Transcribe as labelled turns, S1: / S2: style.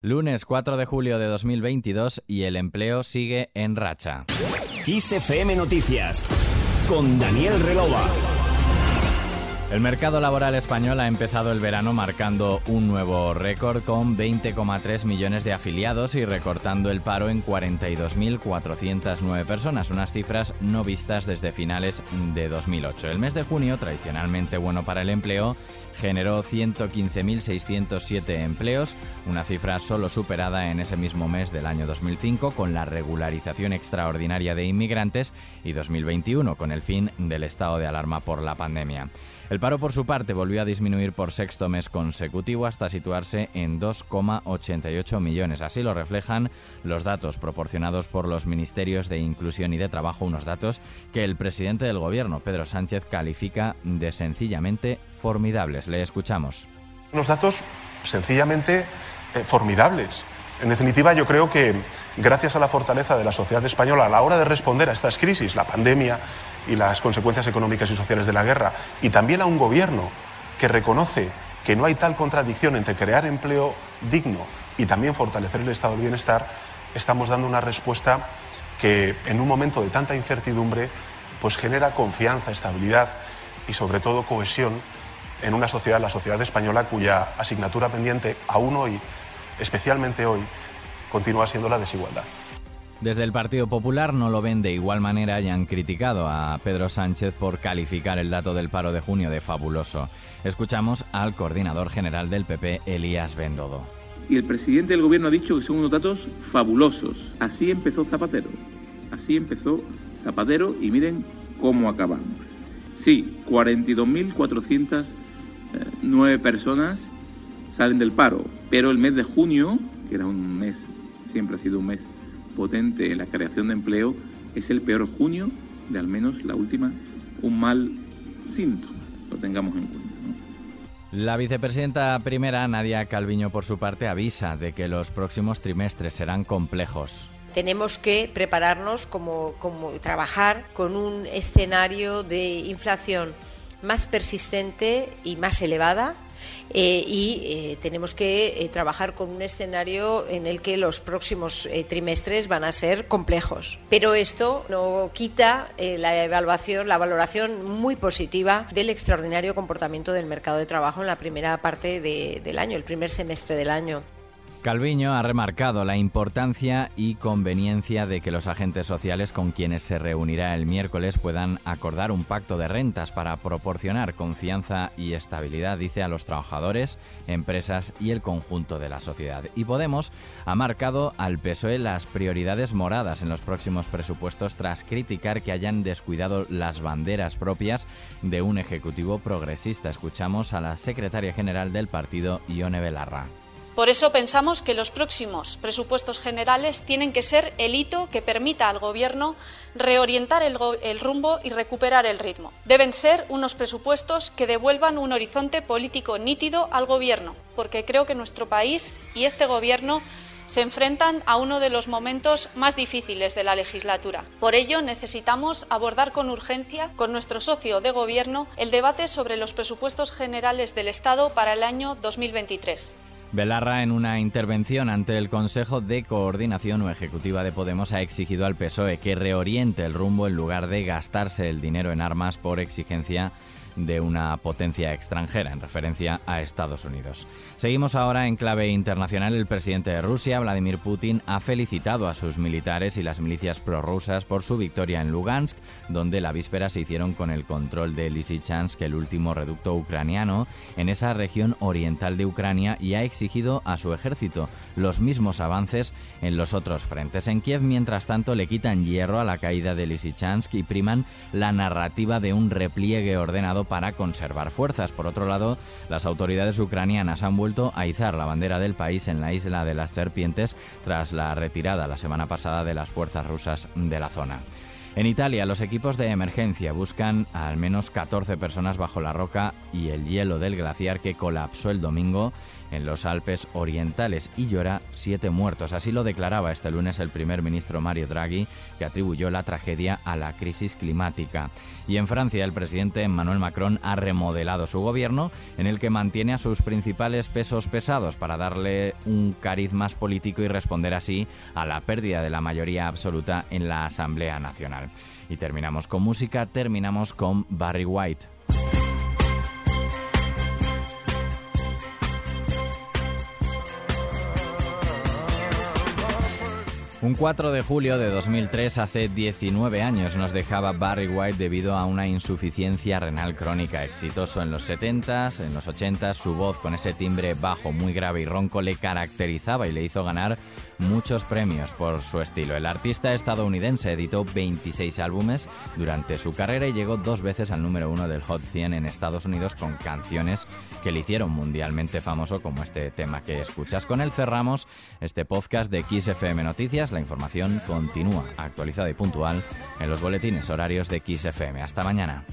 S1: Lunes 4 de julio de 2022 y el empleo sigue en racha.
S2: Noticias con Daniel Relova.
S1: El mercado laboral español ha empezado el verano marcando un nuevo récord con 20,3 millones de afiliados y recortando el paro en 42.409 personas, unas cifras no vistas desde finales de 2008. El mes de junio, tradicionalmente bueno para el empleo, generó 115.607 empleos, una cifra solo superada en ese mismo mes del año 2005 con la regularización extraordinaria de inmigrantes y 2021 con el fin del estado de alarma por la pandemia. Paro, por su parte, volvió a disminuir por sexto mes consecutivo hasta situarse en 2,88 millones. Así lo reflejan los datos proporcionados por los Ministerios de Inclusión y de Trabajo, unos datos que el presidente del Gobierno, Pedro Sánchez, califica de sencillamente formidables. Le escuchamos.
S3: Unos datos sencillamente eh, formidables. En definitiva, yo creo que gracias a la fortaleza de la sociedad española a la hora de responder a estas crisis, la pandemia y las consecuencias económicas y sociales de la guerra, y también a un gobierno que reconoce que no hay tal contradicción entre crear empleo digno y también fortalecer el estado del bienestar, estamos dando una respuesta que en un momento de tanta incertidumbre pues genera confianza, estabilidad y sobre todo cohesión en una sociedad, la sociedad española, cuya asignatura pendiente aún hoy especialmente hoy, continúa siendo la desigualdad.
S1: Desde el Partido Popular no lo ven de igual manera y han criticado a Pedro Sánchez por calificar el dato del paro de junio de fabuloso. Escuchamos al coordinador general del PP, Elías Bendodo.
S4: Y el presidente del gobierno ha dicho que son unos datos fabulosos. Así empezó Zapatero. Así empezó Zapatero y miren cómo acabamos. Sí, 42.409 personas salen del paro. Pero el mes de junio, que era un mes, siempre ha sido un mes potente en la creación de empleo, es el peor junio de al menos la última, un mal síntoma, lo tengamos en cuenta.
S1: La vicepresidenta primera, Nadia Calviño, por su parte, avisa de que los próximos trimestres serán complejos.
S5: Tenemos que prepararnos como, como trabajar con un escenario de inflación más persistente y más elevada eh, y eh, tenemos que eh, trabajar con un escenario en el que los próximos trimestres van a ser complejos. Pero esto no quita la evaluación, la valoración muy positiva del extraordinario comportamiento del mercado de trabajo en la primera parte del año, el primer semestre del año.
S1: Calviño ha remarcado la importancia y conveniencia de que los agentes sociales con quienes se reunirá el miércoles puedan acordar un pacto de rentas para proporcionar confianza y estabilidad, dice, a los trabajadores, empresas y el conjunto de la sociedad. Y Podemos ha marcado al PSOE las prioridades moradas en los próximos presupuestos tras criticar que hayan descuidado las banderas propias de un ejecutivo progresista. Escuchamos a la secretaria general del partido, Ione Belarra.
S6: Por eso pensamos que los próximos presupuestos generales tienen que ser el hito que permita al Gobierno reorientar el, rumbo y recuperar el ritmo. Deben ser unos presupuestos que devuelvan un horizonte político nítido al Gobierno, porque creo que nuestro país y este Gobierno se enfrentan a uno de los momentos más difíciles de la legislatura. Por ello, necesitamos abordar con urgencia con nuestro socio de Gobierno el debate sobre los presupuestos generales del Estado para el año 2023.
S1: Belarra, en una intervención ante el Consejo de Coordinación o Ejecutiva de Podemos, ha exigido al PSOE que reoriente el rumbo en lugar de gastarse el dinero en armas por exigencia de una potencia extranjera, en referencia a Estados Unidos. Seguimos ahora en clave internacional. El presidente de Rusia, Vladimir Putin, ha felicitado a sus militares y las milicias prorrusas por su victoria en Lugansk, donde la víspera se hicieron con el control de Lysychansk, el último reducto ucraniano, en esa región oriental de Ucrania, y ha exigido a su ejército los mismos avances en los otros frentes. En Kiev, mientras tanto, le quitan hierro a la caída de Lysychansk y priman la narrativa de un repliegue ordenado para conservar fuerzas. Por otro lado, las autoridades ucranianas han vuelto a izar la bandera del país en la isla de las serpientes tras la retirada la semana pasada de las fuerzas rusas de la zona. En Italia, los equipos de emergencia buscan a al menos 14 personas bajo la roca y el hielo del glaciar que colapsó el domingo en los Alpes orientales y llora siete muertos. Así lo declaraba este lunes el primer ministro Mario Draghi, que atribuyó la tragedia a la crisis climática. Y en Francia, el presidente Emmanuel Macron ha remodelado su gobierno, en el que mantiene a sus principales pesos pesados para darle un cariz más político y responder así a la pérdida de la mayoría absoluta en la Asamblea Nacional. Y terminamos con música, terminamos con Barry White. Un 4 de julio de 2003, hace 19 años, nos dejaba Barry White debido a una insuficiencia renal crónica. Exitoso en los 70s, en los 80s, su voz con ese timbre bajo, muy grave y ronco le caracterizaba y le hizo ganar muchos premios por su estilo. El artista estadounidense editó 26 álbumes durante su carrera y llegó dos veces al número uno del Hot 100 en Estados Unidos con canciones que le hicieron mundialmente famoso como este tema que escuchas. Con él cerramos este podcast de XFM La información continúa actualizada y puntual en los boletines horarios de XFM. Hasta mañana.